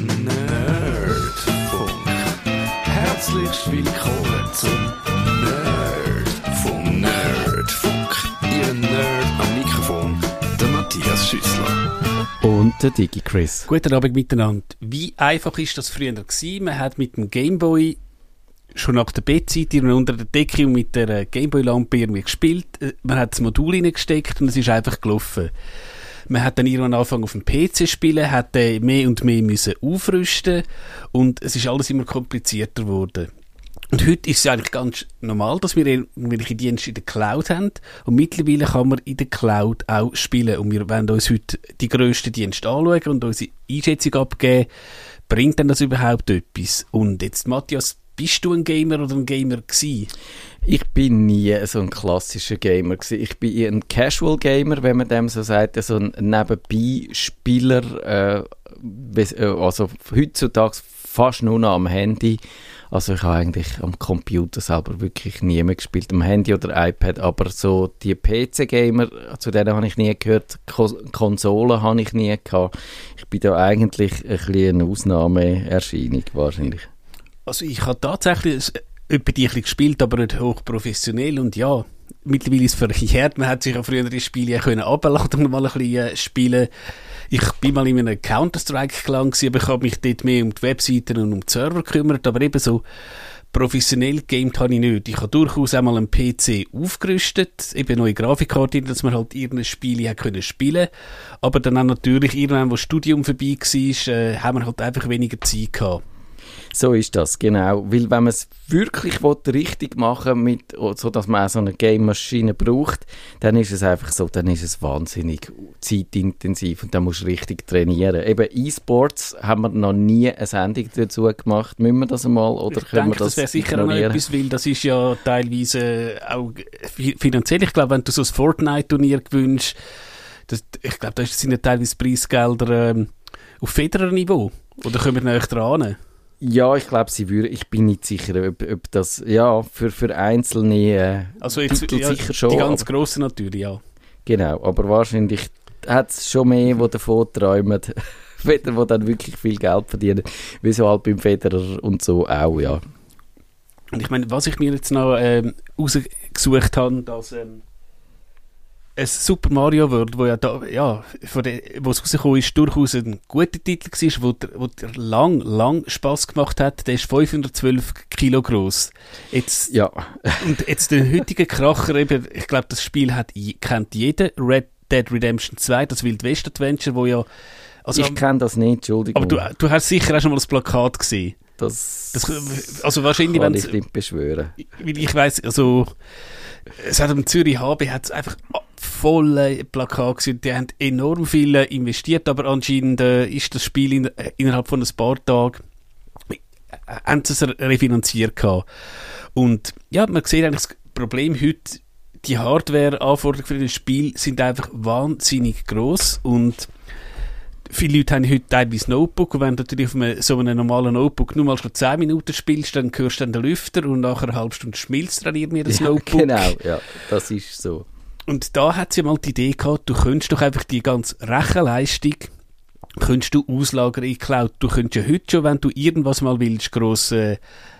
Nerdfunk. Herzlich willkommen zum Nerdfunk. Nerdfunk. Ihr Nerd am Mikrofon, der Matthias Schüssler. Und der Digi Chris. Guten Abend miteinander. Wie einfach ist das früher gewesen? Man hat mit dem Gameboy schon nach der Bettzeit unter der Decke und mit der Gameboy-Lampe irgendwie gespielt. Äh, Man hat das Modul reingesteckt und es ist einfach gelaufen. Man hat dann irgendwann angefangen auf dem PC spielen, hat äh, mehr und mehr müssen aufrüsten und es ist alles immer komplizierter geworden. Und heute ist es eigentlich ganz normal, dass wir irgendwelche Dienste in der Cloud haben. Und mittlerweile kann man in der Cloud auch spielen. Und wir werden uns heute die grössten Dienste anschauen und unsere Einschätzung abgeben. Bringt denn das überhaupt etwas? Und jetzt, Matthias, bist du ein Gamer oder ein Gamer gewesen? Ich bin nie so ein klassischer Gamer gewesen. Ich bin ein Casual Gamer, wenn man dem so sagt, so ein Nebenbei-Spieler, äh, äh, also heutzutage fast nur noch am Handy. Also ich habe eigentlich am Computer selber wirklich nie mehr gespielt, am Handy oder iPad, aber so die PC-Gamer, zu denen habe ich nie gehört, Ko Konsolen habe ich nie gehabt. Ich bin da eigentlich ein bisschen eine Ausnahmeerscheinung wahrscheinlich. Also ich habe tatsächlich etwa die ein gespielt, aber nicht hochprofessionell und ja, mittlerweile ist es verjährt. Man hat sich ja früher die Spiele können abladen und mal ein bisschen äh, spielen. Ich bin mal in einem Counter-Strike-Clan gewesen, aber ich habe mich dort mehr um die Webseiten und um die Server gekümmert, aber eben so professionell gamed habe ich nicht. Ich habe durchaus einmal einen PC aufgerüstet, eben neue Grafikkarte, dass man halt irgendein Spiel hat können spielen. Aber dann auch natürlich irgendwann, wo das Studium vorbei war, äh, haben wir halt einfach weniger Zeit gehabt. So ist das, genau. Weil wenn man es wirklich will, richtig machen mit, so dass man auch so eine Game-Maschine braucht, dann ist es einfach so, dann ist es wahnsinnig zeitintensiv und dann musst du richtig trainieren. Eben E-Sports haben wir noch nie eine Sendung dazu gemacht. Müssen wir das einmal oder ich können denke, wir das, das wäre sicher auch etwas, weil das ist ja teilweise auch fi- finanziell. Ich glaube, wenn du so ein Fortnite-Turnier gewünscht, das, ich glaube, da sind ja teilweise Preisgelder ähm, auf Federer-Niveau. Oder kommen wir näher dran? Ja, ich glaube, sie würde, ich bin nicht sicher, ob, ob das, ja, für, für einzelne äh, Also jetzt, Titel ja, sicher schon. die ganz aber- grossen natürlich, ja. Genau, aber wahrscheinlich hat es schon mehr, die davon träumen, Federer, die dann wirklich viel Geld verdienen, wie so halt beim Federer und so auch, ja. Und ich meine, was ich mir jetzt noch ähm, rausgesucht habe, dass ähm, ein Super Mario World, wo ja da, ja, von der, wo es rausgekommen ist, durchaus ein guter Titel war, wo der, wo der lang, lang Spass gemacht hat, der ist 512 Kilo groß. Jetzt, Ja, und jetzt den heutigen Kracher, eben, ich glaube, das Spiel hat, kennt jeder, Red Dead Redemption 2, das Wild West Adventure, wo ja, also, ich kenne das nicht, Entschuldigung. aber du, du hast sicher auch schon mal das Plakat gesehen. das, Das, also wahrscheinlich, kann wenn ich nicht beschwören. weil ich weiß, also es hat am Zürich HB hat's einfach volle Plakat gesehen. Die haben enorm viel äh, investiert, aber anscheinend äh, ist das Spiel in, äh, innerhalb von ein paar Tagen äh, haben sie es refinanziert gehabt. Und ja, man sieht eigentlich das Problem heute, die Hardware-Anforderungen für das Spiel sind einfach wahnsinnig groß und viele Leute haben heute teilweise Notebook und wenn du natürlich auf einem, so einem normalen Notebook nur mal schon 10 Minuten spielst, dann hörst du dann den Lüfter und nach einer halben Stunde schmilzt dann irgendwie das Ja, Notebook. genau, ja, das ist so. Und da hat sie mal die Idee gehabt, du könntest doch einfach die ganze Rechenleistung könntest du die Cloud. Du könntest ja heute schon, wenn du irgendwas mal willst, gross äh,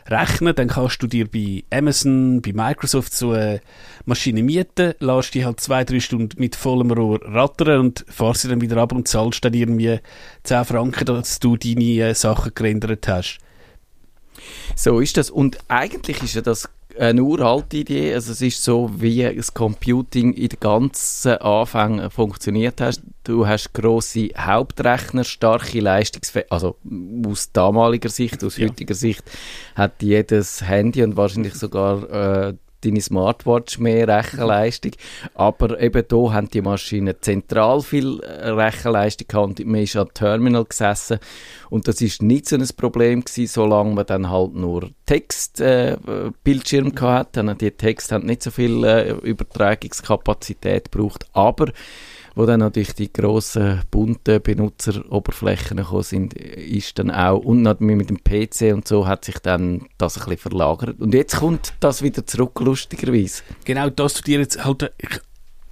rechnen, dann kannst du dir bei Amazon, bei Microsoft so eine Maschine mieten, lässt die halt zwei, drei Stunden mit vollem Rohr rattern und fahrst sie dann wieder ab und zahlst dann irgendwie 10 Franken, dass du deine äh, Sachen gerendert hast. So ist das. Und eigentlich ist ja das eine uralte Idee. Also es ist so, wie das Computing in den ganzen Anfängen funktioniert hat. Du hast grosse Hauptrechner, starke Leistungsfähigkeit. Also aus damaliger Sicht, aus Ja. heutiger Sicht hat jedes Handy und wahrscheinlich sogar äh, deine Smartwatch mehr Rechenleistung. Aber eben da haben die Maschinen zentral viel äh, Rechenleistung gehabt man ist am Terminal gesessen und das ist nicht so ein Problem gewesen, solange man dann halt nur Textbildschirm äh, gehabt hat. Die Texte haben nicht so viel äh, Übertragungskapazität gebraucht, aber wo dann natürlich die grossen, bunten Benutzeroberflächen gekommen sind, ist dann auch, und noch mit dem PC und so, hat sich dann das ein bisschen verlagert. Und jetzt kommt das wieder zurück, lustigerweise. Genau, dass du dir jetzt halt,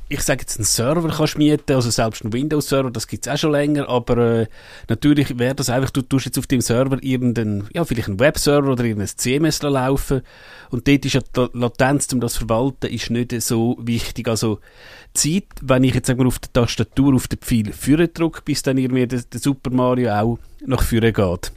ich, sage jetzt, einen Server kannst mieten, also selbst einen Windows-Server, das gibt's auch schon länger, aber äh, natürlich wäre das einfach, du tust jetzt auf dem Server irgendeinen, ja, vielleicht einen Webserver oder irgendein CMS laufen und dort ist ja die Latenz, um das zu verwalten, ist nicht so wichtig. Also Zeit, wenn ich jetzt sagen wir, auf der Tastatur auf den Pfeil führen drücke, bis dann irgendwie der Super Mario auch nach vorne geht.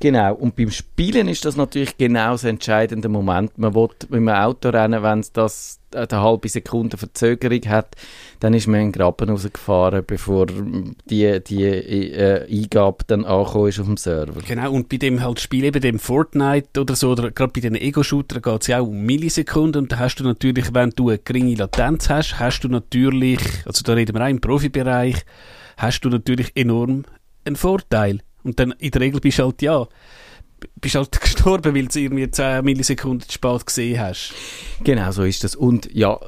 Genau, und beim Spielen ist das natürlich genau das entscheidende Moment. Man will mit dem Auto rennen, wenn es das eine halbe Sekunde Verzögerung hat, dann ist man in den Graben rausgefahren, bevor die, die äh, Eingabe dann angekommen ist auf dem Server. Genau, und bei dem halt Spiel, eben dem Fortnite oder so, oder gerade bei den Ego-Shootern geht es ja auch um Millisekunden und da hast du natürlich, wenn du eine geringe Latenz hast, hast du natürlich, also da reden wir auch im Profibereich, hast du natürlich enorm einen Vorteil. Und dann in der Regel bist du halt, ja, bist halt gestorben, weil du irgendwie 10 Millisekunden zu spät gesehen hast. Genau, so ist das. Und ja,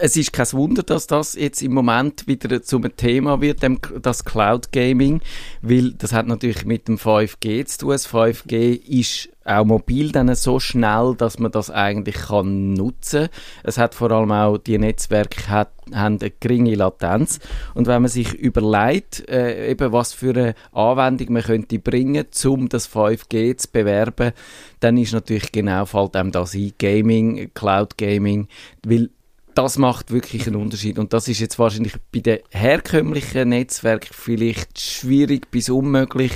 es ist kein Wunder, dass das jetzt im Moment wieder zum Thema wird, das Cloud Gaming, weil das hat natürlich mit dem 5G zu tun. Das 5G ist auch mobil dann so schnell, dass man das eigentlich kann nutzen. Es hat vor allem auch die Netzwerke hat, haben eine geringe Latenz und wenn man sich überlegt, äh, eben was für eine Anwendung man könnte bringen, um das 5G zu bewerben, dann ist natürlich genau fällt einem das ein, Gaming, Cloud Gaming, weil das macht wirklich einen Unterschied. Und das ist jetzt wahrscheinlich bei den herkömmlichen Netzwerken vielleicht schwierig bis unmöglich.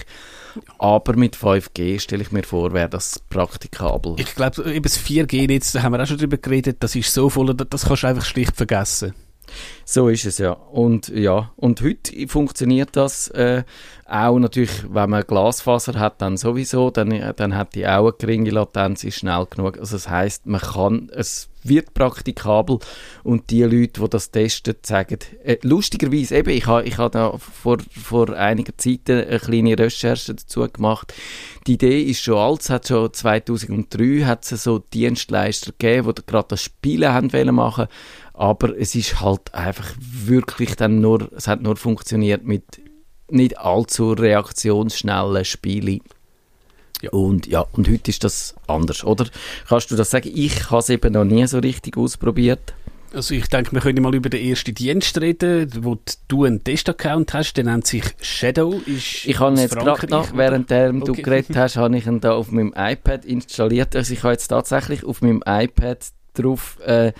Aber mit 5G stelle ich mir vor, wäre das praktikabel. Ich glaube, über das 4G-Netz, da haben wir auch schon drüber geredet, das ist so voll, das kannst du einfach schlicht vergessen. So ist es ja. Und ja, und heute funktioniert das äh, auch natürlich, wenn man Glasfaser hat, dann sowieso, dann, dann hat die auch eine geringe Latenz, ist schnell genug. Also das heißt, man kann, es wird praktikabel und die Leute, die das testen, sagen, äh, lustigerweise eben, ich habe ich ha da vor, vor einiger Zeit eine kleine Recherche dazu gemacht. Die Idee ist schon alt, es hat schon 2003 hat es so Dienstleister gegeben, die gerade das Spielen haben wollen machen aber es ist halt einfach wirklich dann nur, es hat nur funktioniert mit nicht allzu reaktionsschnellen Spielen. Ja. Und ja, und heute ist das anders, oder? Kannst du das sagen? Ich habe es eben noch nie so richtig ausprobiert. Also ich denke, wir können mal über den ersten Dienst reden, wo du einen Testaccount hast, der nennt sich Shadow. Ist ich habe jetzt gerade noch, während okay. du geredet hast, habe ich ihn da auf meinem iPad installiert. Also ich habe jetzt tatsächlich auf meinem iPad drauf äh,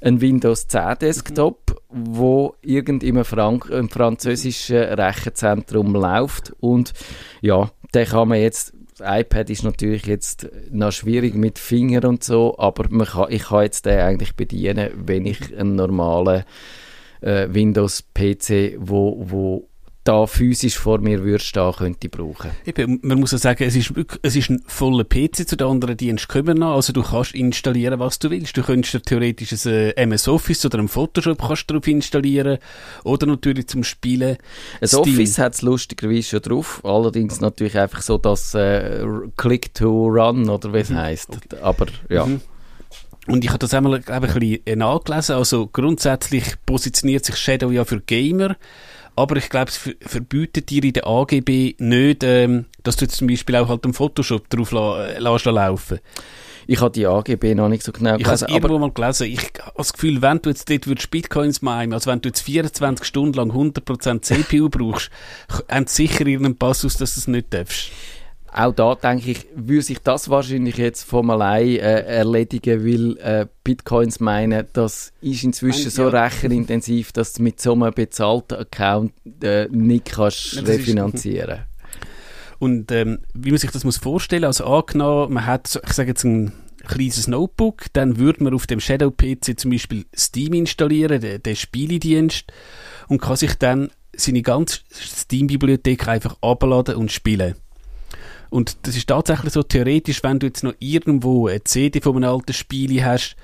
einen Windows 10 Desktop, mhm. wo irgend im Frank französischen Rechenzentrum läuft und ja, den kann man jetzt das iPad ist natürlich jetzt noch schwierig mit Finger und so, aber man kann, ich kann jetzt den eigentlich bedienen, wenn ich einen normalen äh, Windows-PC, wo, wo da physisch vor mir würde stehen, könnte brauchen. Eben, man muss ja sagen, es ist, es ist ein voller PC zu den anderen Diensten kommen noch. Also du kannst installieren, was du willst. Du könntest dir theoretisch ein äh, MS Office oder ein Photoshop kannst drauf installieren. Oder natürlich zum Spielen. Ein Steam. Office hat es lustigerweise schon drauf. Allerdings natürlich einfach so das äh, Click to Run oder wie es mhm. heisst. Okay. Aber ja. Mhm. Und ich habe das einmal ein bisschen nachgelesen. Also grundsätzlich positioniert sich Shadow ja für Gamer aber ich glaube, es verbietet dir in der AGB nicht, ähm, dass du jetzt zum Beispiel auch halt einen Photoshop drauf la äh, lässt laufen ich habe die AGB noch nicht so genau gelesen. Ich habe irgendwo mal gelesen. Ich habe das Gefühl, wenn du jetzt dort würdest Bitcoins meinen, also wenn du jetzt 24 Stunden lang 100% CPU brauchst, haben sie sicher irgendeinen Passus, dass du es nicht darfst auch da denke ich, würde sich das wahrscheinlich jetzt von allein äh, erledigen, weil äh, Bitcoins meinen, das ist inzwischen Nein, so ja. rechenintensiv, dass du mit so einem bezahlten Account äh, nicht kannst ja, refinanzieren. Und ähm, wie man sich das muss vorstellen, also angenommen, man hat, ich sage jetzt ein kleines Notebook, dann würde man auf dem Shadow PC zum Beispiel Steam installieren, den, den Spieledienst, und kann sich dann seine ganze Steam-Bibliothek einfach abladen und spielen. Und das ist tatsächlich so theoretisch, wenn du jetzt noch irgendwo eine CD von einem alten Spiel hast,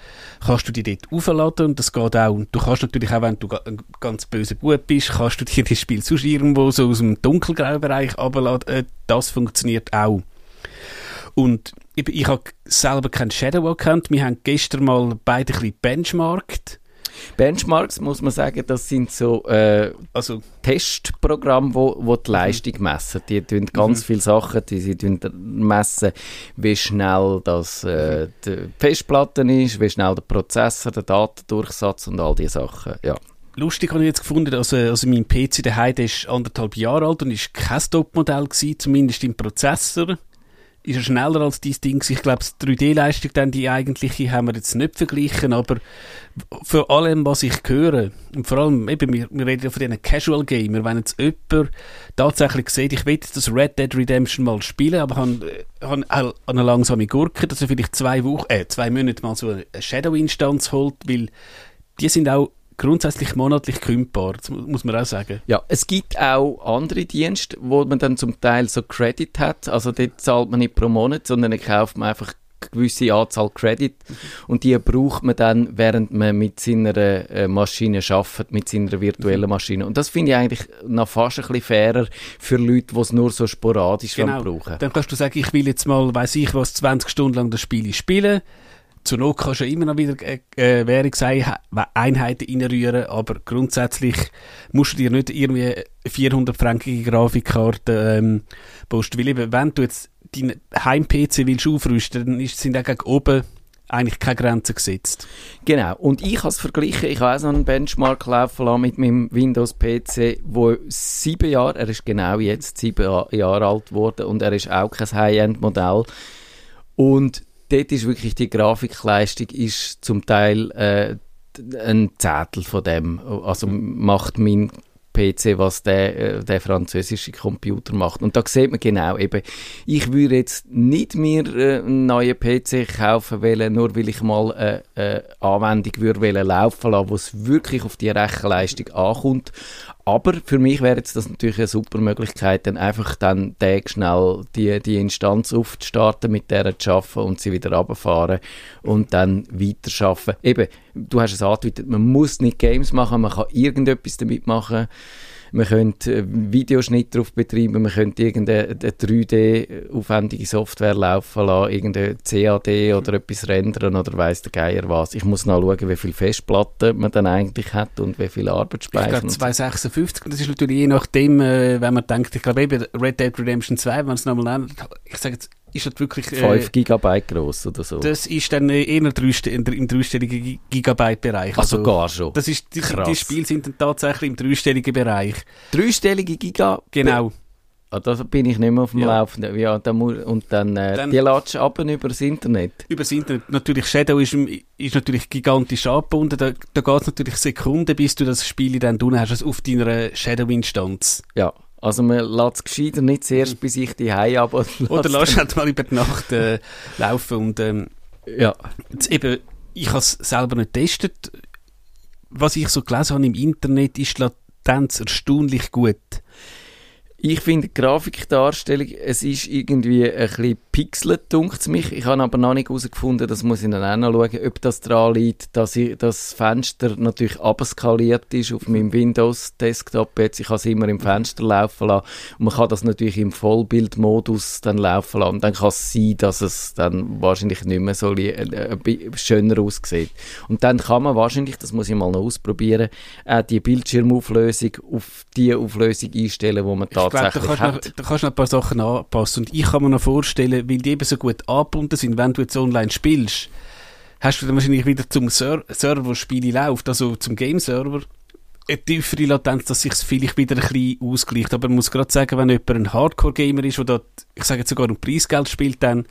kannst du die dort aufladen und das geht auch. Und du kannst natürlich auch, wenn du ein ganz böser Bub bist, kannst du dir das Spiel sonst irgendwo so aus dem dunkelgrauen Bereich abladen. Äh, das funktioniert auch. Und ich, ich habe selber keinen Shadow-Account. Wir haben gestern mal beide ein bisschen benchmarkt Benchmarks muss man sagen, das sind so äh, also, Testprogramme, wo, wo die Leistung messen. Die tun ganz mhm. viele Sachen, die sie messen, wie schnell das äh, die Festplatte ist, wie schnell der Prozessor, der Datendurchsatz und all diese Sachen. Ja. lustig habe ich jetzt gefunden, also, also mein PC daheim, der ist anderthalb Jahre alt und ist kein Top-Modell gewesen, zumindest im Prozessor. Ist er schneller als dieses Ding. Ich glaube, die 3D-Leistung, dann die eigentliche, haben wir jetzt nicht verglichen, aber für allem, was ich höre, und vor allem, eben, wir, wir reden ja von diesen Casual Gamer, wenn jetzt jemand tatsächlich sieht, ich will das Red Dead Redemption mal spielen, aber habe han, han eine langsame Gurke, dass er vielleicht zwei Wochen, äh, zwei Monate mal so eine Shadow-Instanz holt, weil die sind auch grundsätzlich monatlich kündbar, muss man auch sagen. Ja, es gibt auch andere Dienste, wo man dann zum Teil so Credit hat. Also dort zahlt man nicht pro Monat, sondern dann kauft man einfach eine gewisse Anzahl Credit mhm. und die braucht man dann, während man mit seiner äh, Maschine arbeitet, mit seiner virtuellen mhm. Maschine. Und das finde ich eigentlich noch fast ein bisschen fairer für Leute, die es nur so sporadisch genau. brauchen. Dann kannst du sagen, ich will jetzt mal, weiß ich was, 20 Stunden lang das Spiel spielen zur Not kannst du immer noch wieder äh, äh Währungseinheiten reinrühren, aber grundsätzlich musst du dir nicht irgendwie 400-fränkige Grafikkarte ähm, posten. Weil eben, wenn du jetzt deinen Heim-PC willst aufrüsten, dann ist, sind auch gegen oben eigentlich keine Grenzen gesetzt. Genau. Und ich habe es verglichen, ich habe auch so einen Benchmark laufen lassen mit meinem Windows-PC, wo sieben Jahre, er ist genau jetzt sieben Jahre alt geworden und er ist auch kein High-End-Modell. Und dort ist wirklich die Grafikleistung ist zum Teil äh, ein Zettel von dem. Also macht mein PC, was der, äh, der französische Computer macht. Und da sieht man genau eben, ich würde jetzt nicht mir äh, einen neuen PC kaufen wollen, nur weil ich mal eine, eine Anwendung würde laufen lassen, wo es wirklich auf die Rechenleistung ankommt. Aber für mich wäre jetzt das natürlich eine super Möglichkeit, dann einfach dann Tag schnell die, die Instanz aufzustarten, mit der zu arbeiten und sie wieder runterfahren und dann weiter arbeiten. Eben, du hast es angedeutet, man muss nicht Games machen, man kann irgendetwas damit machen man könnte äh, Videoschnitt drauf betreiben, man könnte irgendeine 3D-aufwendige Software laufen lassen, irgendeine CAD oder etwas rendern oder weiss der Geier was. Ich muss noch schauen, wie viele Festplatten man dann eigentlich hat und wie viel Arbeitsspeicher. Ich glaube 256, das ist natürlich je nachdem, äh, wenn man denkt, ich glaube eben Red Dead Redemption 2, wenn man es nochmal nennt, ich sage jetzt ist das wirklich... Äh, 5 Gigabyte groß oder so. Das ist dann eher im dreistelligen Gigabyte-Bereich. Also, also gar schon. Das ist, die, die Spiele sind dann tatsächlich im dreistelligen Bereich. Dreistellige Gigabyte? Genau. Ah, da bin ich nicht mehr auf dem ja. Laufenden. Ja, dann muss, und dann, äh, dann die latschen ab über das Internet. Über das Internet. Natürlich, Shadow ist, ist natürlich gigantisch angebunden. Da, da geht es natürlich Sekunden, bis du das Spiel dann tun hast, also auf deiner Shadow-Instanz. Ja. Also man lässt es gescheiter nicht zuerst bei sich die Hause ab. Oder lässt halt mal über die Nacht äh, laufen und ähm, ja. Jetzt eben, ich habe es selber nicht getestet. Was ich so gelesen habe im Internet, ist die Latenz erstaunlich gut. Ich finde Grafikdarstellung, es ist irgendwie ein bisschen pixelt, dunkt mich. Ich habe aber noch nicht herausgefunden, das muss ich dann auch noch schauen, ob das daran liegt, dass ich das Fenster natürlich abskaliert ist auf meinem Windows-Desktop jetzt. Ich kann es immer im Fenster laufen lassen und man kann das natürlich im Vollbildmodus dann laufen lassen. Und dann kann es sein, dass es dann wahrscheinlich nicht mehr so äh, schöner aussieht. Und dann kann man wahrscheinlich, das muss ich mal noch ausprobieren, auch die Bildschirmauflösung auf die Auflösung einstellen, wo man da tatsächlich glaub, da kannst Noch, da kannst du noch ein paar Sachen anpassen. Und ich kann mir noch vorstellen, weil die eben so gut angebunden sind, wenn du jetzt online spielst, hast du dann wahrscheinlich wieder zum Ser Server, wo Spiele läuft, also zum Game-Server, eine tiefere Latenz, dass sich vielleicht wieder ein bisschen ausgleicht. Aber man muss gerade sagen, wenn jemand ein Hardcore-Gamer ist, der dort, ich sage jetzt sogar um Preisgeld spielt, dann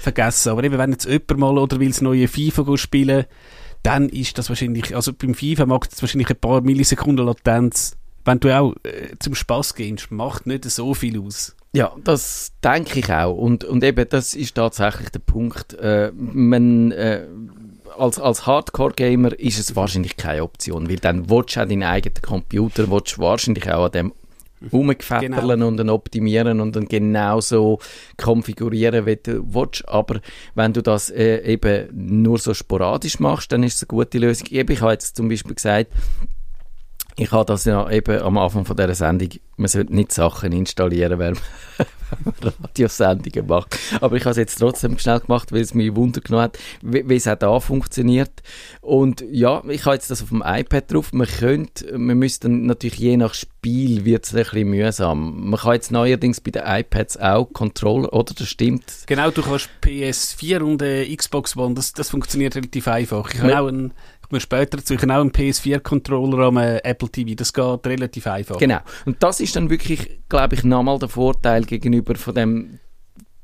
vergessen. Aber eben, wenn jetzt jemand mal oder will das neue FIFA spielen, dann ist das wahrscheinlich, also beim FIFA mag es wahrscheinlich ein paar Millisekunden Latenz wenn du auch äh, zum Spaß gehst, macht nicht so viel aus. Ja, das denke ich auch. Und, und eben, das ist tatsächlich der Punkt. Äh, man, äh, als, als Hardcore-Gamer ist es wahrscheinlich keine Option, weil dann willst du auch deinen eigenen Computer, willst du wahrscheinlich auch an dem rumgefetterlen genau. und dann optimieren und dann genauso konfigurieren, wie du willst. Aber wenn du das äh, eben nur so sporadisch machst, dann ist es eine gute Lösung. Eben, ich habe jetzt zum Beispiel gesagt, ich habe das ja eben am Anfang von dieser Sendung, man sollte nicht Sachen installieren, wenn man Radiosendungen macht. Aber ich habe es jetzt trotzdem schnell gemacht, weil es mich Wunder genommen hat, wie, wie es auch da funktioniert. Und ja, ich habe jetzt das auf dem iPad drauf. Man könnte, man müsste natürlich je nach Spiel wird es ein bisschen mühsam. Man kann jetzt neuerdings bei den iPads auch Controller, oder? Das stimmt. Genau, du kannst PS4 und äh, Xbox One, das, das funktioniert relativ einfach. Ich habe auch einen Kommen wir später dazu. Ich auch einen PS4-Controller am äh, Apple TV. Das geht relativ einfach. Genau. Und das ist dann wirklich, glaube ich, nochmal der Vorteil gegenüber von dem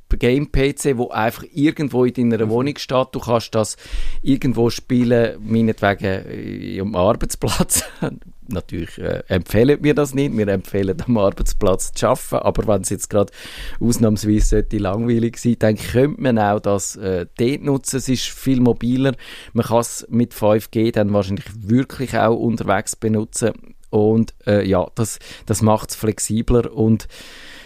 Game-PC, wo einfach irgendwo in deiner Wohnung steht. Du kannst das irgendwo spielen, meinetwegen äh, am Arbeitsplatz. Natürlich äh, empfehlen wir das nicht. Wir empfehlen am Arbeitsplatz zu arbeiten. Aber wenn es jetzt gerade ausnahmsweise langweilig sein, dann könnte man auch das äh, dort nutzen. Es ist viel mobiler. Man kann es mit 5G dann wahrscheinlich wirklich auch unterwegs benutzen. Und äh, ja, das, das macht es flexibler und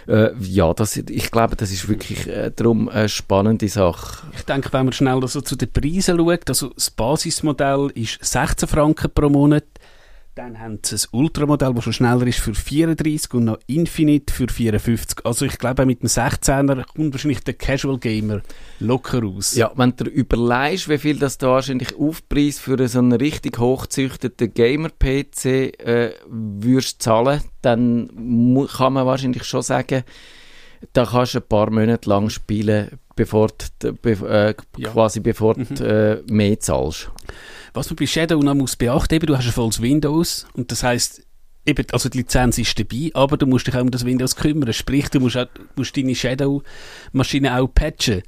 äh, ja, das, ich glaube, das ist wirklich äh, darum eine spannende Sache. Ich denke, wenn man schnell also zu den Preisen schaut, also das Basismodell ist 16 Franken pro Monat, dann haben sie ein Ultramodell, das schon schneller ist, für 34 und noch Infinite für 54. Also ich glaube, mit dem 16er kommt wahrscheinlich der Casual Gamer locker aus. Ja, wenn du überlegst, wie viel das da wahrscheinlich Aufpreis für so einen richtig hochzüchteten Gamer-PC äh, würdest zahlen, dann kann man wahrscheinlich schon sagen, da kannst du ein paar Monate lang spielen, bevor du, be äh, Ja. quasi bevor Mhm. du äh, mehr zahlst. Was man bei Shadow noch muss beachten, eben, du hast ein volles Windows und das heißt eben, also die Lizenz ist dabei, aber du musst dich auch um das Windows kümmern. Sprich, du musst, auch, musst deine Shadow-Maschine auch patchen.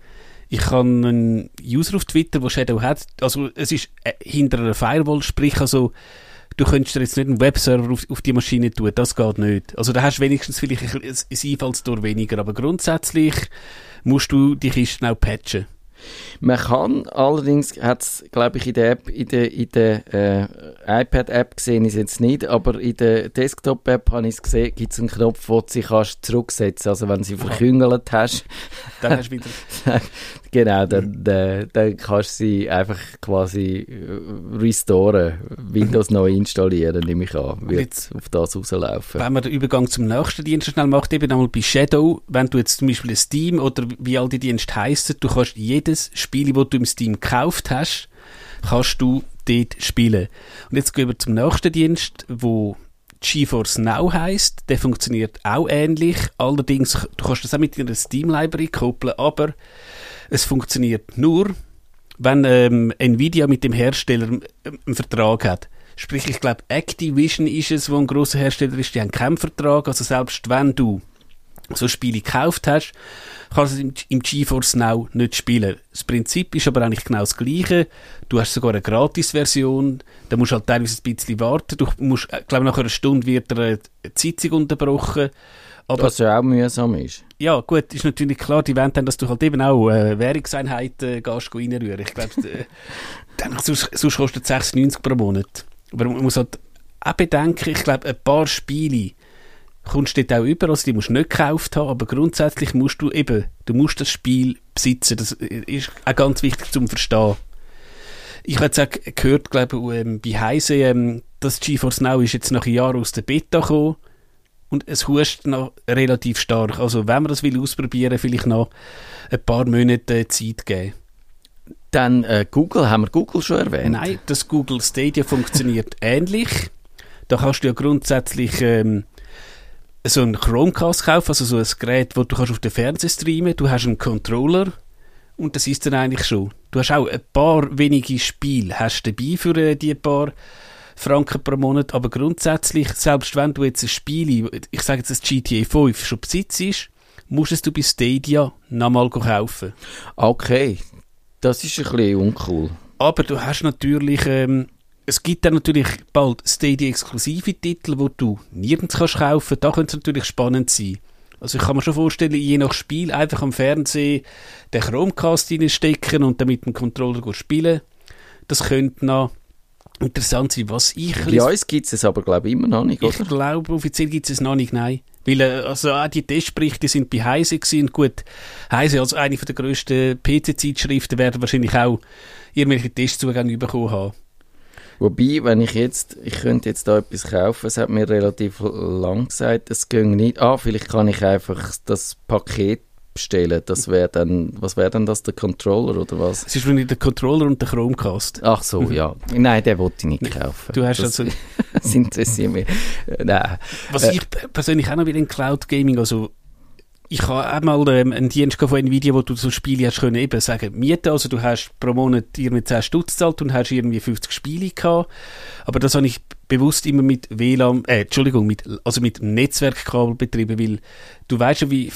Ich habe einen User auf Twitter, der Shadow hat. Also es ist äh, hinter einer Firewall, sprich also du könntest dir jetzt nicht einen Webserver auf, auf die Maschine tun, das geht nicht. Also da hast du wenigstens vielleicht ein ein Einfallstor weniger, aber grundsätzlich musst du die Kisten auch patchen. Man kann allerdings, hat es glaube ich in der App, in der, in der äh, iPad-App gesehen ist jetzt nicht, aber in der Desktop-App habe ich es gesehen, gibt es einen Knopf, wo du sie kannst zurücksetzen Also wenn sie verküngelt hast, Dann hast du wieder genau, dann, äh, dann kannst du sie einfach quasi äh, restoren, Windows neu installieren, nehme ich an, wird jetzt- auf das rauslaufen. Wenn man den Übergang zum nächsten Dienst schnell macht, eben einmal bei Shadow, wenn du jetzt zum Beispiel Steam oder wie all die Dienste heissen, du kannst jedes Spiel, das du im Steam gekauft hast, kannst du dort spielen. Und jetzt gehen wir zum nächsten Dienst, wo GeForce Now heisst. Der funktioniert auch ähnlich. Allerdings, du kannst das auch mit deiner Steam-Library koppeln, aber es funktioniert nur, wenn ähm, Nvidia mit dem Hersteller ähm, einen Vertrag hat. Sprich, ich glaube, Activision ist es, wo ein grosser Hersteller ist, die haben keinen Vertrag. Also selbst wenn du so Spiele gekauft hast, kannst du es im, im GeForce Now nicht spielen. Das Prinzip ist aber eigentlich genau das gleiche. Du hast sogar eine Gratis-Version, da musst du halt teilweise ein bisschen warten. Du musst, äh, glaube nach einer Stunde wird eine Sitzung unterbrochen. Aber Was ja auch mühsam ist. Ja, gut, ist natürlich klar, die wollen dann, dass du halt eben auch äh, Währungseinheiten äh, gehst reinrühren. Ich glaube, äh, dann, sonst, sonst kostet es 96 pro Monat. Aber man muss halt auch bedenken, ich glaube, ein paar Spiele kommst du dort auch über, also die musst du nicht gekauft haben, aber grundsätzlich musst du eben, du musst das Spiel besitzen. Das äh, ist auch ganz wichtig zum Verstehen. Ich habe jetzt auch gehört, glaube ich, ähm, bei Heise, ähm, das GeForce Now ist jetzt nach Jahren aus der Beta gekommen und es huscht noch relativ stark. Also wenn man das will ausprobieren, vielleicht noch ein paar Monate äh, Zeit geben. Dann äh, Google, haben wir Google schon erwähnt? Nein, das Google Stadia funktioniert ähnlich. Da kannst du ja grundsätzlich ähm, so einen Chromecast kaufen, also so ein Gerät, wo du kannst auf den Fernseher streamen. Du hast einen Controller und das ist dann eigentlich schon. Du hast auch ein paar wenige Spiele hast du dabei für äh, die paar Franken pro Monat, aber grundsätzlich, selbst wenn du jetzt ein Spiel, ich sage jetzt das GTA 5 schon besitzt, musst es du bei Stadia nochmal kaufen. Okay, das ist ein bisschen uncool. Aber du hast natürlich, ähm, es gibt dann natürlich bald Stadia-exklusive Titel, wo du nirgends kannst kaufen. Da könnte es natürlich spannend sein. Also ich kann mir schon vorstellen, je nach Spiel einfach am Fernsehen den Chromecast reinstecken und dann mit dem Controller spielen. Das könnte noch interessant sein. Was ich Bei uns gibt es es aber, glaube ich, immer noch nicht, ich oder? glaube, offiziell gibt es noch nicht, nein. Weil, äh, also auch die Testberichte sind bei Heise gewesen. Gut, Heise als eine der grössten PC-Zeitschriften werden wahrscheinlich auch irgendwelche Testzugänge bekommen haben. Wobei, wenn ich jetzt, ich könnte jetzt da etwas kaufen, es hat mir relativ lang gesagt, es ging nicht. Ah, vielleicht kann ich einfach das Paket bestellen. Das wäre dann, was wäre dann das, der Controller oder was? Es ist wahrscheinlich der Controller und der Chromecast. Ach so, ja. Nein, den wollte ich nicht kaufen. Du hast das, also, das interessiert mich. Äh, Nein. was äh, ich persönlich auch noch will in Cloud Gaming, also ich habe einmal ähm, einen Dienst von Nvidia, wo du so Spiele hast können eben sagen, mieten, also du hast pro Monat irgendwie 10 Stutz gezahlt und hast irgendwie 50 Spiele gehabt, aber das habe ich bewusst immer mit WLAN, äh, Entschuldigung, mit, also mit Netzwerkkabel betrieben, weil du weißt ja, wie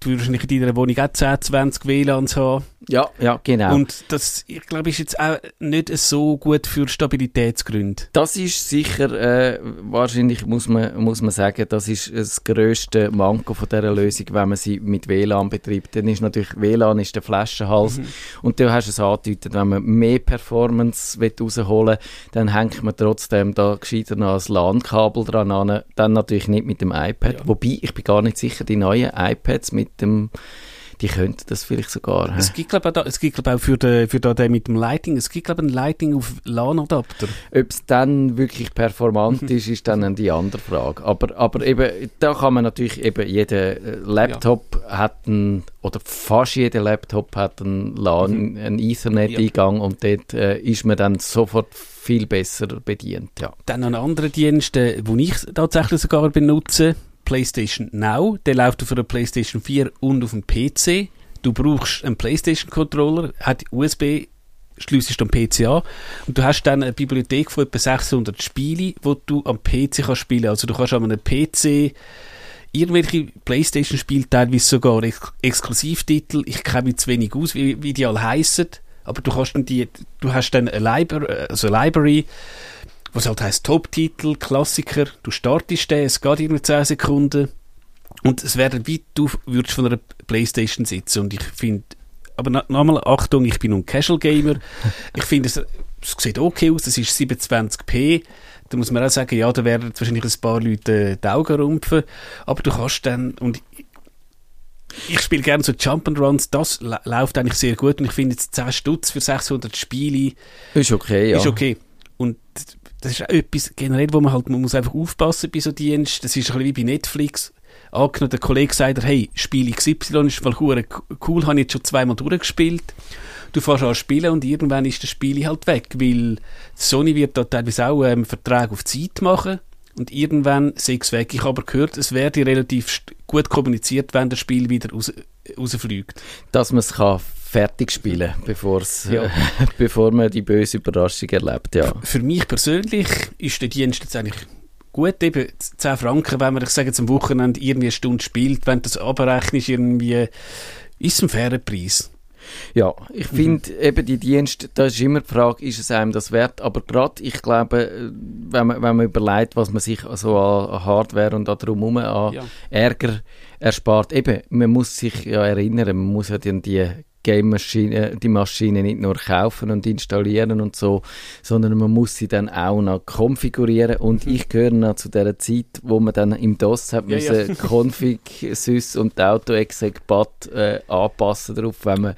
du wahrscheinlich in deiner Wohnung auch 10, 20 WLANs haben. Ja, ja, genau. Und das, ich glaube, ist jetzt auch nicht so gut für Stabilitätsgründe. Das ist sicher, äh, wahrscheinlich muss man, muss man sagen, das ist das grösste Manko von dieser Lösung, wenn man sie mit WLAN betreibt. Dann ist natürlich, WLAN ist der Flaschenhals. Mhm. Und du hast es angedeutet, wenn man mehr Performance rausholen will, dann hängt man trotzdem da gescheiter noch ein LAN-Kabel dran an. Dann natürlich nicht mit dem iPad. Ja. Wobei, ich bin gar nicht sicher, die neuen iPads mit dem die könnten das vielleicht sogar. Es gibt, glaube ich, es gibt, glaub, auch für den, für den mit dem Lighting, es gibt, glaube ich, ein Lighting auf LAN-Adapter. Ob es dann wirklich performant ist, ist dann die andere Frage. Aber, aber eben, da kann man natürlich eben, jeder äh, Laptop ja. hat einen, oder fast jeder Laptop hat einen LAN, mhm. einen Ethernet-Eingang ja. und dort äh, ist man dann sofort viel besser bedient, ja. Dann ein anderer Dienst, den ich tatsächlich sogar benutze, PlayStation Now. Der läuft auf einer PlayStation 4 und auf dem PC. Du brauchst einen PlayStation-Controller, hat USB, schliessest am PC an und du hast dann eine Bibliothek von etwa 600 Spielen, wo du am PC kannst spielen. Also du kannst an einem PC irgendwelche Playstation-Spiele, teilweise sogar Ex Exklusivtitel. Ich kenne mich zu wenig aus, wie, wie die alle heißen, aber du, kannst dann die, du hast dann eine, Libra also eine Library was halt heisst Top-Titel, Klassiker, du startest den, es geht irgendwie 10 Sekunden. Und es wäre wie du würdest von einer Playstation sitzen. Und ich finde, aber nochmal Achtung, ich bin ein Casual Gamer, ich finde es, es sieht okay aus, es ist 27p, da muss man auch sagen, ja, da werden wahrscheinlich ein paar Leute die Augen rumpfen, aber du kannst dann, und ich spiele gerne so Jump and Runs, das läuft eigentlich sehr gut. Und ich finde jetzt 10 Stutz für 600 Spiele ist okay, ja. Ist okay. Und das ist auch etwas generell, wo man halt, man muss einfach aufpassen bei so Diensten. Das ist ein bisschen wie bei Netflix. Angenommen, der Kollege sagt, hey, Spiel XY ist mal cool, habe ich jetzt schon zweimal durchgespielt. Du fährst an spielen und irgendwann ist das Spiel halt weg, weil Sony wird da teilweise auch ähm, Verträge auf Zeit machen und irgendwann sei es weg. Ich habe aber gehört, es werde relativ gut kommuniziert, wenn das Spiel wieder raus, rausfliegt. Dass man es kann fertig spielen, ja. äh, bevor man die böse Überraschung erlebt. Ja. Für mich persönlich ist der Dienst jetzt eigentlich gut, eben 10 Franken, wenn man, ich sage jetzt am Wochenende irgendwie eine Stunde spielt, wenn das abrechnest, irgendwie, ist es ein fairer Preis. Ja, ich finde mhm. eben die Dienste, da ist immer die Frage, ist es einem das wert? Aber gerade, ich glaube, wenn man, wenn man überlegt, was man sich also an Hardware und darum an ja. Ärger erspart, eben, man muss sich ja erinnern, man muss ja dann die Game-Maschine, die Maschine nicht nur kaufen und installieren und so, sondern man muss sie dann auch noch konfigurieren und mhm. ich gehöre noch zu der Zeit, wo man dann im DOS hat ja, müssen ja. Config, Sys und Auto-Exec-Bat äh, anpassen darauf, wenn man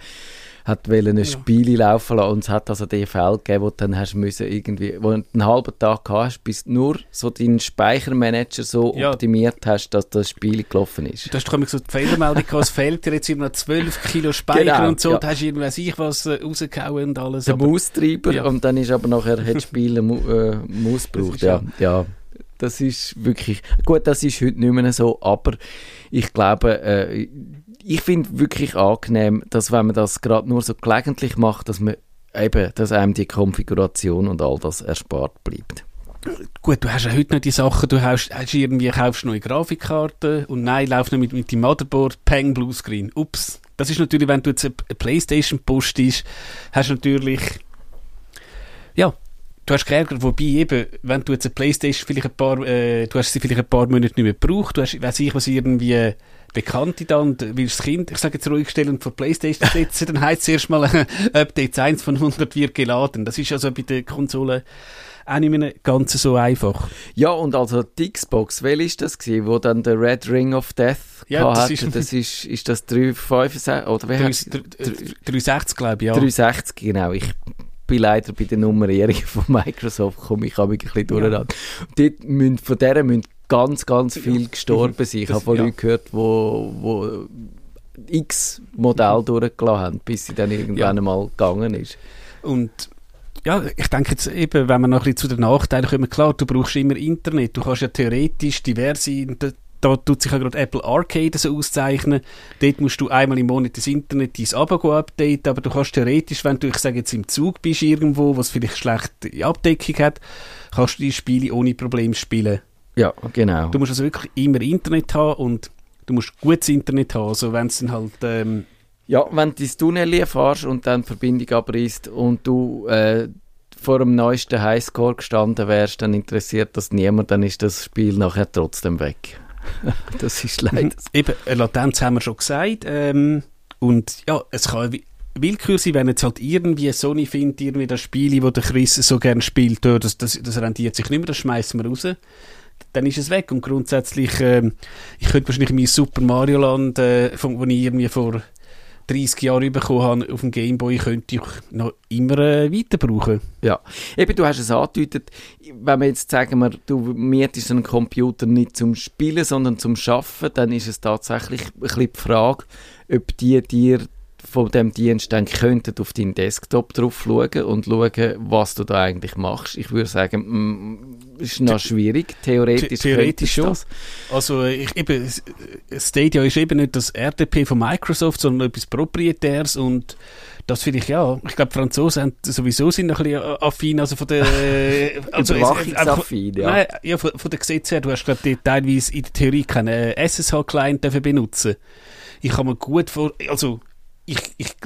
hat wollen ein Spiel laufen lassen und es hat also den Fall gegeben, wo du dann hast müssen irgendwie, wo du einen halben Tag hast, bis nur so deinen Speichermanager so ja. optimiert hast, dass das Spiel gelaufen ist. Du hast doch so die Fehlermeldung gehabt, es fehlt dir jetzt immer noch 12 Kilo Speicher genau, und so, ja. da hast du irgendwas ich was äh, rausgehauen und alles. Der Maustreiber ja. und dann ist aber nachher, hat das Spiel eine äh, Maus gebraucht, ja. ja. Das ist wirklich, gut, das ist heute nicht mehr so, aber ich glaube, äh, ich finde wirklich angenehm, dass wenn man das gerade nur so gelegentlich macht, dass man eben, dass einem die Konfiguration und all das erspart bleibt. Gut, du hast ja heute noch die Sachen, du hast, hast irgendwie, kaufst neue Grafikkarten und nein, lauf noch mit, mit dem Motherboard, Peng, Bluescreen. Ups. Das ist natürlich, wenn du jetzt eine Playstation postest, hast du natürlich, ja, du hast geärgert, wobei eben, wenn du jetzt eine Playstation vielleicht ein paar, äh, du hast sie vielleicht ein paar Monate nicht mehr gebraucht, du hast, weiß ich was, irgendwie Bekannte da und willst das Kind, ich sage jetzt ruhig stellen vor Playstation setzen, dann heißt es erstmal äh, Update 1 von 100 wird geladen. Das ist also bei der Konsole auch nicht mehr ganz so einfach. Ja, und also die Xbox, welche ist das gewesen, wo dann der Red Ring of Death ja, das ist, das ist, ist das 365 oder wie 360, glaube ich, ja. 360, genau. Ich bin leider bei der Nummerierung von Microsoft komme ich ein bisschen durcheinander. Ja. Dort müssen, von der müssen ganz, ganz viel gestorben sind. Ich habe von ja. Leuten gehört, wo, wo x Modell durchgelassen haben, bis sie dann irgendwann ja. einmal gegangen ist. Und ja, ich denke jetzt eben, wenn wir noch ein bisschen zu den Nachteilen kommen, klar, du brauchst immer Internet, du kannst ja theoretisch diverse da tut sich ja gerade Apple Arcade so auszeichnen. Dort musst du einmal im Monat das Internet dein Abo updaten, aber du kannst theoretisch, wenn du, ich sage jetzt, im Zug bist irgendwo, was vielleicht schlechte Abdeckung hat, kannst du die Spiele ohne Probleme spielen. Ja, genau. Du musst also wirklich immer Internet haben und du musst gutes Internet haben, also wenn es dann halt... Ähm, ja, wenn du ins Tunnel fährst und dann die Verbindung abreißt und du äh, vor dem neuesten Highscore gestanden wärst, dann interessiert das niemand, dann ist das Spiel nachher trotzdem weg. das ist leider. Eben, Latenz haben wir schon gesagt. Ähm, und ja, es kann Willkür sein, wenn jetzt halt irgendwie Sony findet, irgendwie das Spiel, das der Chris so gerne spielt, das, das, das rendiert sich nicht mehr, das schmeißen wir raus. Dann ist es weg. Und grundsätzlich, ähm, ich könnte wahrscheinlich mein Super Mario Land, äh, von, wo ich irgendwie vor 30 Jahre bekommen habe auf dem Gameboy, könnte ich noch immer äh, weiter brauchen. Ja, eben, du hast es angedeutet, wenn wir jetzt sagen, wir, du mietest einen Computer nicht zum Spielen, sondern zum Schaffen, dann ist es tatsächlich ein bisschen die Frage, ob die dir von dem Dienst dann könnten auf deinen Desktop drauf schauen und schauen, was du da eigentlich machst. Ich würde sagen, mm, ist noch schwierig. Theoretisch, Theoretisch schon. Das. Also ich, eben, Stadia ist eben nicht das RDP von Microsoft, sondern etwas Proprietäres und das finde ich ja. Ich glaube, Franzosen sowieso sind ein bisschen affin, also von der also Überwachungsaffin, ja. Nein, ja, von, von der Gesetze her, du hast glaube teilweise in der Theorie keinen SSH-Client benutzen. Ich kann mir gut vor, also ich, ich,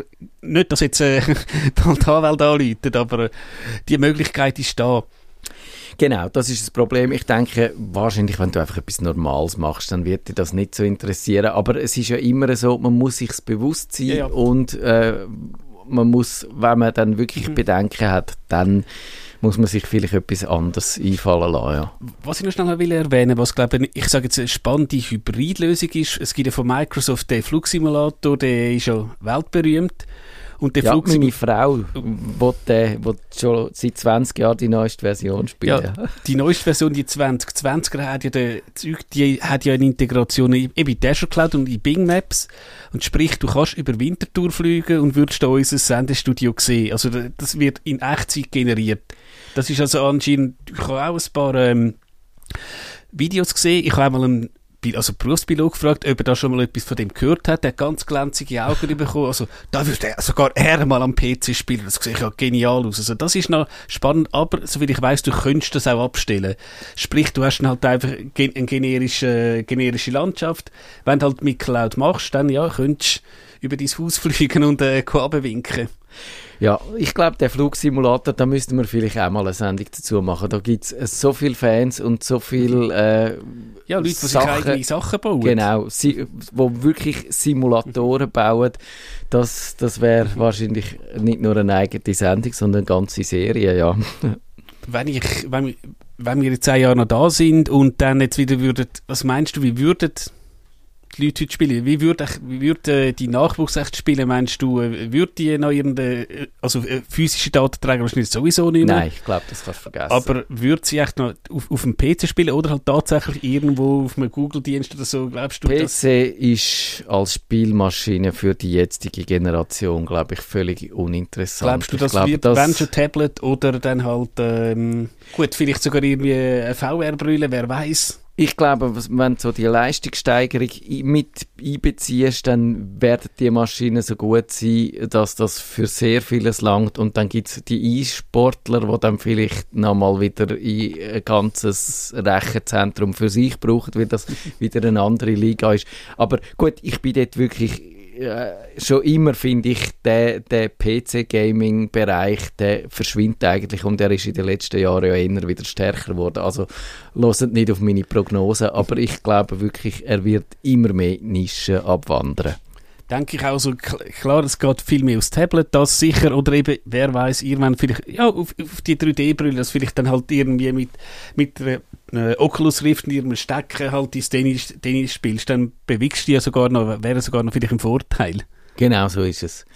nicht, dass jetzt äh, die Anwälte anläutet, aber äh, die Möglichkeit ist da. Genau, das ist das Problem. Ich denke, wahrscheinlich, wenn du einfach etwas Normales machst, dann wird dir das nicht so interessieren. Aber es ist ja immer so, man muss sich bewusst sein ja, ja. und äh, man muss, wenn man dann wirklich mhm. Bedenken hat, dann muss man sich vielleicht etwas anderes einfallen lassen. Ja. Was ich noch schnell will erwähnen was glaube ich, sage jetzt eine spannende Hybridlösung ist, es gibt ja von Microsoft den Flugsimulator, der ist ja weltberühmt. Und der ja, Flug meine Frau will, will schon seit 20 Jahren die neueste Version spielen. Ja, die neueste Version, die 2020er, hat ja, der, die hat ja eine Integration in, in Azure Cloud und in Bing Maps. Und sprich, du kannst über Winterthur fliegen und würdest da unser Sendestudio sehen. Also das wird in Echtzeit generiert. Das ist also anscheinend, ich habe auch ein paar ähm, Videos gesehen. Ich habe einmal einen also Berufspilot gefragt, ob er da schon mal etwas von dem gehört hat. Er hat ganz glänzige Augen bekommen. Also, da würde er sogar er mal am PC spielen. Das sieht ja genial aus. Also, das ist noch spannend. Aber, soviel ich weiß, du könntest das auch abstellen. Sprich, du hast dann halt einfach eine generische, generische Landschaft. Wenn du halt mit Cloud machst, dann, ja, könntest du über dein Haus fliegen und, äh, winken. Ja, ich glaube, der Flugsimulator, da müssten wir vielleicht auch mal eine Sendung dazu machen. Da gibt es äh, so viele Fans und so viele äh, Ja, Leute, die sich eigene Sachen bauen. Genau, sie, wo wirklich Simulatoren bauen. Das, das wäre wahrscheinlich nicht nur eine eigene Sendung, sondern eine ganze Serie, ja. wenn, ich, wenn, wenn wir in zehn Jahren noch da sind und dann jetzt wieder würden, was meinst du, wie würden die Leute heute spielen? Wie würde, wie würde äh, die Nachwuchs echt spielen? Meinst du, äh, würde die noch irgendeine, äh, also äh, physische Datenträger wahrscheinlich sowieso nicht mehr? Nein, ich glaube, das kannst du vergessen. Aber würde sie echt noch auf, auf dem PC spielen oder halt tatsächlich irgendwo auf einem Google-Dienst oder so? Glaubst du, PC das? ist als Spielmaschine für die jetzige Generation, glaube ich, völlig uninteressant. Glaubst du, das glaube, wird, das wenn schon Tablet oder dann halt, ähm, gut, vielleicht sogar irgendwie eine VR-Brille, wer weiß? Ich glaube, wenn du so die Leistungssteigerung mit einbeziehst, dann werden die Maschinen so gut sein, dass das für sehr vieles langt. Und dann gibt es die E-Sportler, die dann vielleicht nochmal wieder ein ganzes Rechenzentrum für sich brauchen, weil das wieder eine andere Liga ist. Aber gut, ich bin dort wirklich äh, schon immer finde ich, der, der PC-Gaming-Bereich, der verschwindet eigentlich und er ist in den letzten Jahren ja immer wieder stärker geworden. Also loset nicht auf meine Prognose, aber ich glaube wirklich, er wird immer mehr Nischen abwandern denke ich auch so, klar, es geht viel mehr aufs Tablet, das sicher, oder eben, wer weiß, irgendwann vielleicht, ja, auf, auf die 3D-Brille, das vielleicht dann halt irgendwie mit, mit äh, Oculus Rift in ihrem Stecken halt ins Tennis, Tennis spielst, dann bewegst du ja sogar noch, wäre sogar noch vielleicht ein Vorteil. Genau so ist es.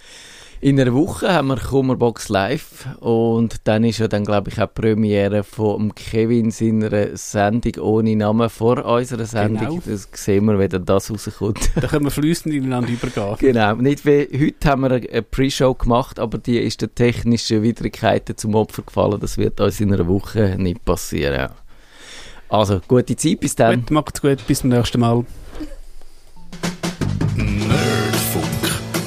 In einer Woche haben wir Kummerbox Live und dann ist ja dann, glaube ich, auch die Premiere von Kevin seiner Sendung ohne Namen vor unserer Sendung. Genau. Das sehen wir, wenn das rauskommt. Da können wir fließend ineinander übergehen. Genau. Nicht wie heute haben wir eine Pre-Show gemacht, aber die ist den technischen Widrigkeiten zum Opfer gefallen. Das wird uns in einer Woche nicht passieren. Also, gute Zeit, bis dann. Gut, macht's gut, bis zum nächsten Mal. Nerdfunk.